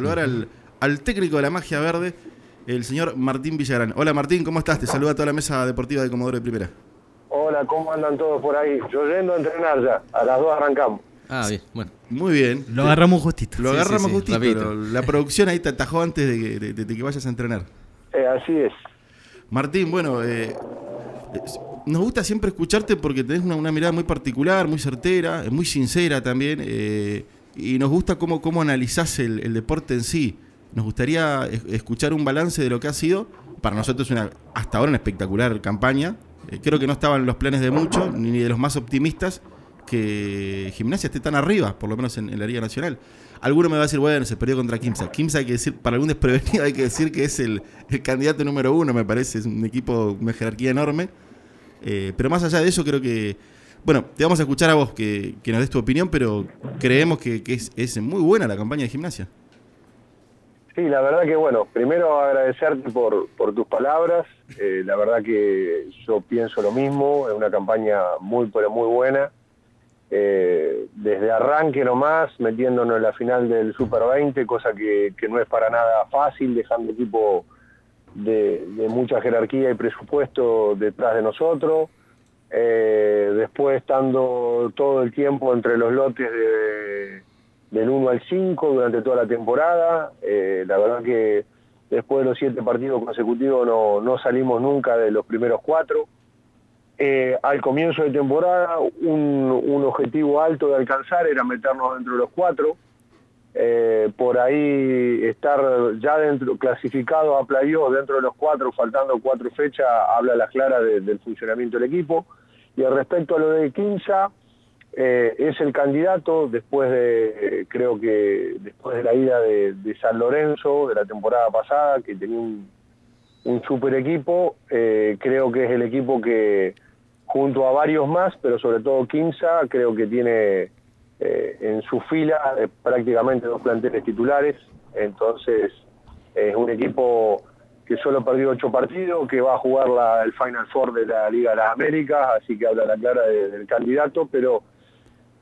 saludar al, al técnico de la magia verde, el señor Martín Villagrán. Hola Martín, ¿cómo estás? Te saluda toda la mesa deportiva de Comodoro de Primera. Hola, ¿cómo andan todos por ahí? Yo yendo a entrenar ya, a las dos arrancamos. Ah, bien, bueno. Muy bien. Lo agarramos justito. Lo Sí, agarramos sí, sí, justito. pero La producción ahí te atajó antes de que, de- de que vayas a entrenar. Eh, así es. Martín, bueno, eh, nos gusta siempre escucharte porque tenés una, una mirada muy particular, muy certera, muy sincera también, eh, y nos gusta cómo, cómo analizás el, deporte en sí. Nos gustaría es- escuchar un balance de lo que ha sido, para nosotros una hasta ahora una espectacular campaña. Eh, creo que no estaban los planes de muchos, ni de los más optimistas, que Gimnasia esté tan arriba, por lo menos en, en la Liga Nacional. Alguno me va a decir, bueno, se perdió contra Kimsa. Kimsa hay que decir, para algún desprevenido hay que decir que es el, el candidato número uno, me parece, es un equipo, una jerarquía enorme. Eh, pero más allá de eso, creo que, bueno, te vamos a escuchar a vos que, que nos des tu opinión, pero creemos que, que es, es muy buena la campaña de Gimnasia. Sí, la verdad que bueno, primero agradecerte por, por tus palabras. Eh, la verdad que yo pienso lo mismo, es una campaña muy, pero muy buena. Eh, desde arranque nomás, metiéndonos en la final del Super 20, cosa que, que no es para nada fácil, dejando equipo de, de mucha jerarquía y presupuesto detrás de nosotros. Eh, después estando todo el tiempo entre los lotes de, del 1 al 5 durante toda la temporada. Eh, la verdad que después de los siete partidos consecutivos no, no salimos nunca de los primeros cuatro. Eh, al comienzo de temporada un, objetivo alto de alcanzar era meternos dentro de los cuatro. Por ahí estar ya dentro, clasificado a playoff dentro de los cuatro, faltando cuatro fechas, habla las claras de- del funcionamiento del equipo. Y respecto a lo de Quinza, eh, es el candidato después de, eh, creo que después de la ida de, San Lorenzo de la temporada pasada, que tenía un, super equipo, eh, creo que es el equipo que junto a varios más, pero sobre todo Quinza, creo que tiene en su fila prácticamente dos planteles titulares, entonces es un equipo que solo perdió ocho partidos, que va a jugar el Final Four de la Liga de las Américas, así que habla la clara de- del candidato, pero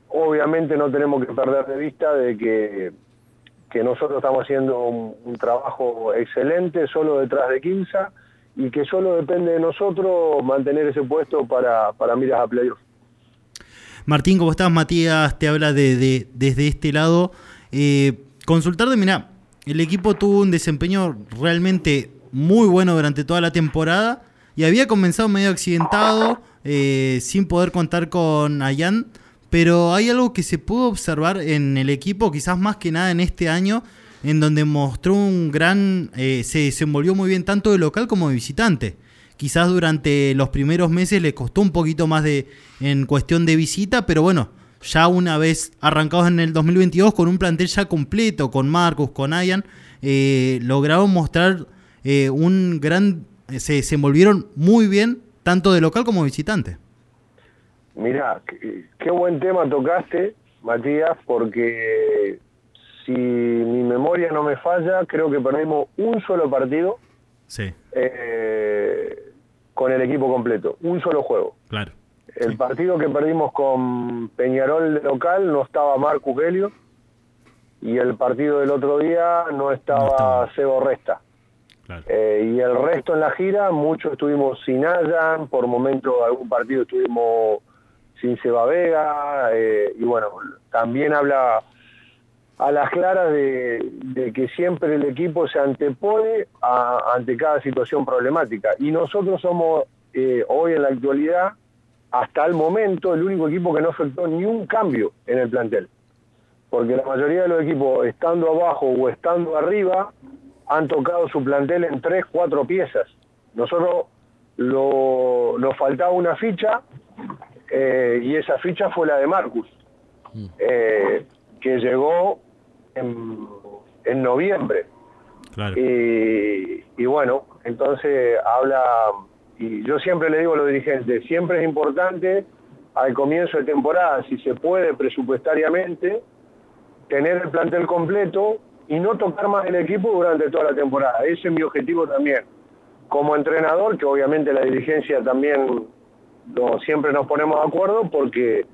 obviamente no tenemos que perder de vista de que, que nosotros estamos haciendo un, trabajo excelente solo detrás de Quinza y que solo depende de nosotros mantener ese puesto para, para miras a playoff. Martín, ¿cómo estás? Matías te habla de, de- desde este lado. Eh, consultar de, mirá, el equipo tuvo un desempeño realmente muy bueno durante toda la temporada y había comenzado medio accidentado, eh, sin poder contar con Ayan, pero hay algo que se pudo observar en el equipo, quizás más que nada en este año, en donde mostró un gran, eh, se desenvolvió muy bien tanto de local como de visitante. Quizás durante los primeros meses le costó un poquito más de en cuestión de visita, pero bueno, ya una vez arrancados en el 2022 con un plantel ya completo, con Marcus, con Ayan, eh, lograron mostrar eh, un gran, eh, se desenvolvieron muy bien tanto de local como visitante. Mirá, qué, qué buen tema tocaste, Matías, porque si mi memoria no me falla, creo que perdimos un solo partido Sí, eh, con el equipo completo, un solo juego. claro. El partido que perdimos con Peñarol de local no estaba Marcus Helio y el partido del otro día no estaba, No. Sebo Resta. Claro. Eh, y el resto en la gira, muchos estuvimos sin Ayan, por momentos algún partido estuvimos sin Seba Vega, eh, y bueno, también habla a las claras de, de que siempre el equipo se antepone a- ante cada situación problemática. Y nosotros somos, eh, hoy en la actualidad, hasta el momento, el único equipo que no afectó ni un cambio en el plantel. Porque la mayoría de los equipos, estando abajo o estando arriba, han tocado su plantel en tres, cuatro piezas. Nosotros lo, nos faltaba una ficha eh, y esa ficha fue la de Marcus, eh, que llegó en, en noviembre. Claro. Y, y bueno, entonces habla, y yo siempre le digo a los dirigentes, siempre es importante al comienzo de temporada, si se puede presupuestariamente, tener el plantel completo y no tocar más el equipo durante toda la temporada. Ese es mi objetivo también. Como entrenador, que obviamente la dirigencia también siempre nos ponemos de acuerdo porque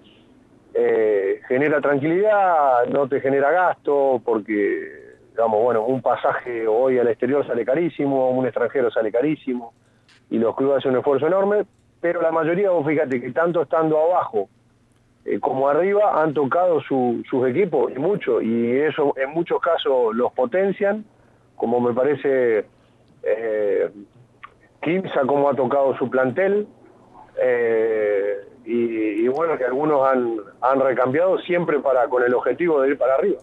eh, genera tranquilidad, no te genera gasto, porque digamos, bueno, un pasaje hoy al exterior sale carísimo, un extranjero sale carísimo, y los clubes hacen un esfuerzo enorme, pero la mayoría, vos fíjate que tanto estando abajo eh, como arriba han tocado sus equipos, y mucho, y eso en muchos casos los potencian, como me parece eh, Kimsa, como ha tocado su plantel, eh, y, bueno, que algunos han, han recambiado siempre para con el objetivo de ir para arriba.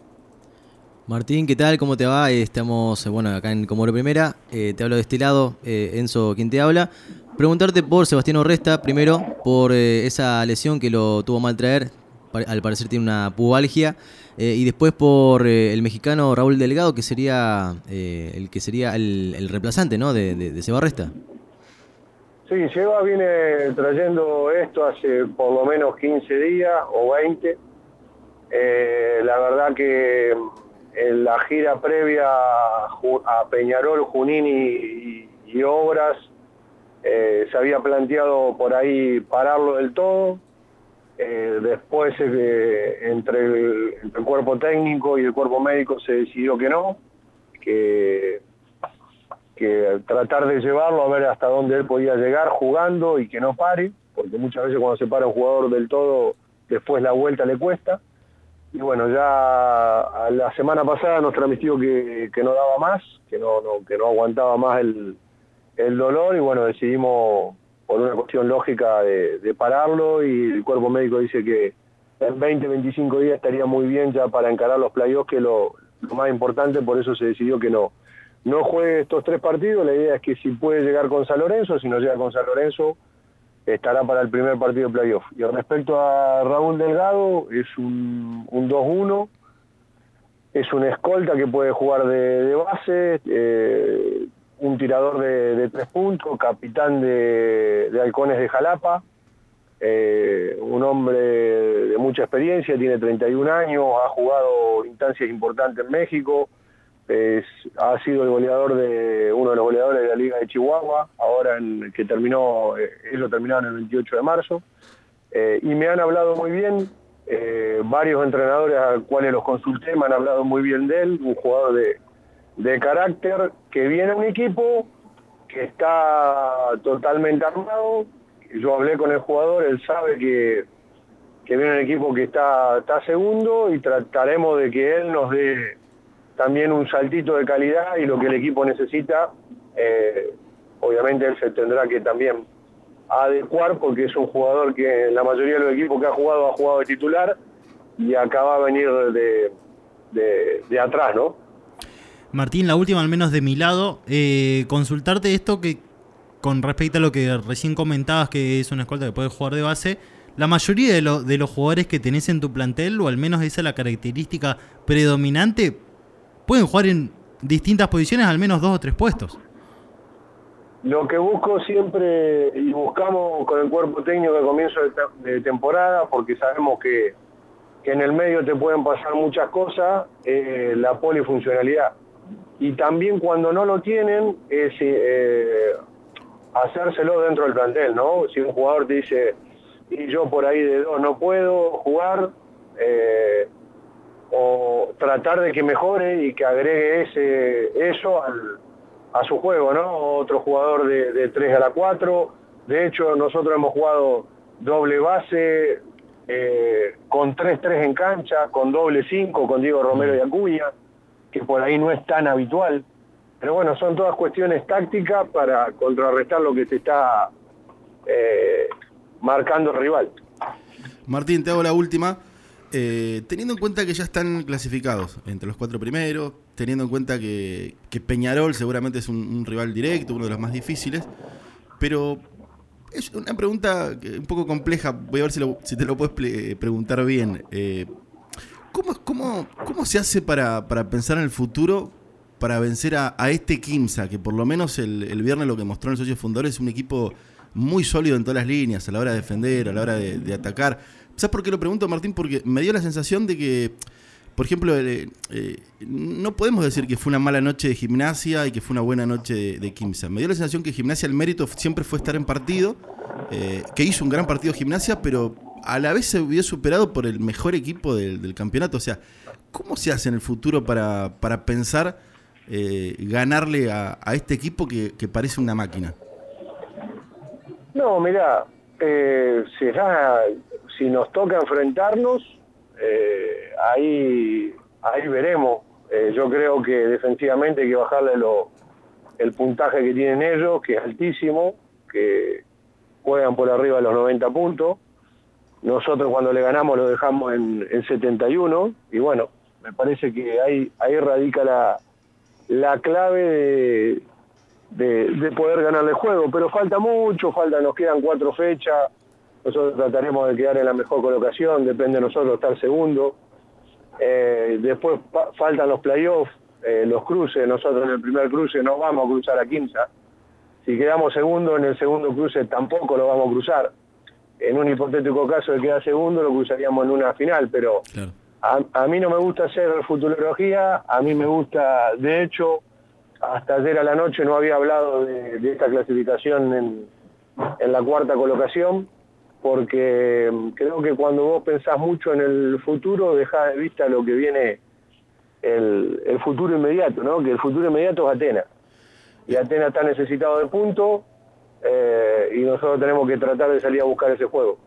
Martín, ¿qué tal? ¿Cómo te va? Estamos, bueno, acá en Comoro Primera. te hablo de este lado, Enzo, quien te habla. Preguntarte por Sebastián Orresta, primero, por eh, esa lesión que lo tuvo mal traer, al parecer tiene una pubalgia, eh, y después por eh, el mexicano Raúl Delgado, que sería el que sería el, reemplazante ¿no? de, de, Seba Orresta. Sí, Seba viene trayendo esto hace por lo menos 15 días o 20. la verdad que en la gira previa a Peñarol, Junín y Obras, eh, se había planteado por ahí pararlo del todo. Eh, después, eh, entre, el, cuerpo técnico y el cuerpo médico, se decidió que no, que, tratar de llevarlo a ver hasta dónde él podía llegar jugando y que no pare, porque muchas veces cuando se para un jugador del todo, después la vuelta le cuesta. Y bueno, ya la semana pasada nos transmitió que, no daba más, que no, que no aguantaba más el, el dolor y bueno, decidimos por una cuestión lógica de, pararlo y el cuerpo médico dice que en 20, 25 días estaría muy bien ya para encarar los playoffs, que lo, lo más importante, por eso se decidió que no. No juegue estos tres partidos, la idea es que si puede llegar con San Lorenzo, si no llega con San Lorenzo, estará para el primer partido de playoff. Y respecto a Raúl Delgado, es un, un 2-1, es una escolta que puede jugar de, base, eh, un tirador de, tres puntos, capitán de, Halcones de Jalapa, eh, un hombre de mucha experiencia, tiene 31 años, ha jugado instancias importantes en México, ha sido el goleador de uno de los goleadores de la Liga de Chihuahua, ahora que terminó, eh, lo terminaron el 28 de marzo, eh, y me han hablado muy bien, eh, varios entrenadores a los cuales los consulté me han hablado muy bien de él, un jugador de, de carácter que viene un equipo que está totalmente armado. Yo hablé con el jugador, él sabe que, que viene un equipo que está, está segundo y trataremos de que él nos dé también un saltito de calidad y lo que el equipo necesita. Eh, obviamente él se tendrá que también adecuar porque es un jugador que la mayoría de los equipos que ha jugado ha jugado de titular y acaba a venir de, de, de atrás, ¿no? Martín, la última al menos de mi lado, eh, consultarte esto que con respecto a lo que recién comentabas que es una escolta que puede jugar de base, la mayoría de, de los jugadores que tenés en tu plantel, o al menos esa es la característica predominante, pueden jugar en distintas posiciones, al menos dos o tres puestos. Lo que busco siempre y buscamos con el cuerpo técnico de comienzo de, temporada, porque sabemos que, en el medio te pueden pasar muchas cosas, eh, la polifuncionalidad y también cuando no lo tienen es eh, hacérselo dentro del plantel, ¿no? Si un jugador te dice, y yo por ahí de dos no puedo jugar, eh, o tratar de que mejore y que agregue ese eso al, a su juego, ¿no? Otro jugador de, de 3 a la 4, de hecho nosotros hemos jugado doble base, eh, con 3-3 en cancha, con doble 5, con Diego Romero y Acuña que por ahí no es tan habitual. Pero bueno, son todas cuestiones tácticas para contrarrestar lo que te está eh, marcando el rival. Martín, te hago la última. Eh, teniendo en cuenta que ya están clasificados entre los cuatro primeros, teniendo en cuenta que, Peñarol seguramente es un, rival directo, uno de los más difíciles, pero es una pregunta un poco compleja, voy a ver si, te lo puedes preguntar bien. Eh, ¿Cómo, cómo, cómo se hace para, pensar en el futuro para vencer a, este Kimsa, que por lo menos el, viernes lo que mostró en el socio fundador es un equipo muy sólido en todas las líneas, a la hora de defender, a la hora de, atacar? ¿Sabes por qué lo pregunto, Martín? Porque me dio la sensación de que, por ejemplo, eh, no podemos decir que fue una mala noche de gimnasia y que fue una buena noche de, de Kimsa. Me dio la sensación que gimnasia, el mérito siempre fue estar en partido, eh, que hizo un gran partido gimnasia, pero a la vez se vio superado por el mejor equipo del, campeonato. O sea, ¿Cómo se hace en el futuro para, para pensar eh, ganarle a, a, este equipo que, parece una máquina? No, mira, eh, si, nos toca enfrentarnos, eh, ahí, ahí veremos. Eh, yo creo que defensivamente hay que bajarle el puntaje que tienen ellos, que es altísimo, que juegan por arriba de los 90 puntos. Nosotros cuando le ganamos lo dejamos en, en 71 y bueno, me parece que ahí, ahí radica la, la clave de, de, poder ganarle el juego, pero falta mucho, falta, nos quedan cuatro fechas, nosotros trataremos de quedar en la mejor colocación, depende de nosotros estar segundo. Eh, después faltan los playoffs, eh, los cruces, nosotros en el primer cruce no vamos a cruzar a Quimsa. Si quedamos segundo, en el segundo cruce tampoco lo vamos a cruzar. En un hipotético caso de quedar segundo, lo cruzaríamos en una final, pero claro. a, a, mí no me gusta hacer futurología, a mí me gusta, de hecho, hasta ayer a la noche no había hablado de, de esta clasificación en, en la cuarta colocación, porque creo que cuando vos pensás mucho en el futuro, dejás de vista lo que viene el, el futuro inmediato, ¿no? Que el futuro inmediato es Atenas. Y Atenas está necesitado de puntos eh, y nosotros tenemos que tratar de salir a buscar ese juego.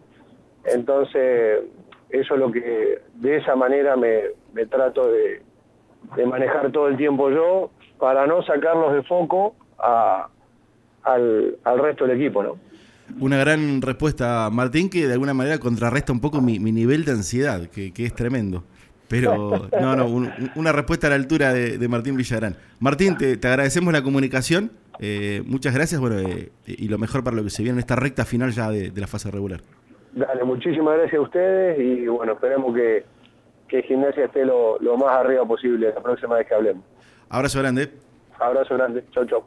Entonces, eso es lo que, de esa manera me, me trato de, de, manejar todo el tiempo yo, para no sacarlos de foco a, al, al resto del equipo, ¿no? Una gran respuesta, Martín, que de alguna manera contrarresta un poco mi, mi nivel de ansiedad, que, que, es tremendo. Pero, no, no, un, una respuesta a la altura de, de Martín Villarán. Martín, te, te, agradecemos la comunicación. Eh, muchas gracias, bueno, eh, y lo mejor para lo que se viene en esta recta final ya de, de, la fase regular. Dale, muchísimas gracias a ustedes y bueno, esperemos que, que Gimnasia esté lo, lo más arriba posible la próxima vez que hablemos. Abrazo grande. Abrazo grande. Chau, chau.